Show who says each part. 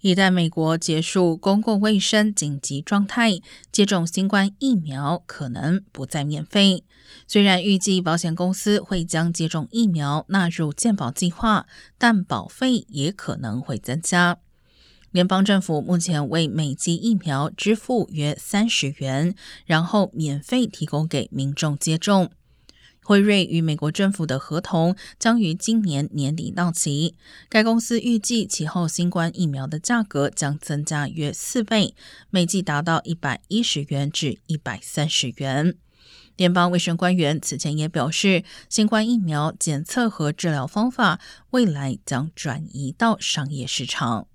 Speaker 1: 一旦美国结束公共卫生紧急状态，接种新冠疫苗可能不再免费。虽然预计保险公司会将接种疫苗纳入健保计划，但保费也可能会增加。联邦政府目前为每剂疫苗支付约三十元，然后免费提供给民众接种。辉瑞与美国政府的合同将于今年年底到期。该公司预计其后新冠疫苗的价格将增加约四倍，每剂达到一百一十元至一百三十元。联邦卫生官员此前也表示，新冠疫苗检测和治疗方法未来将转移到商业市场。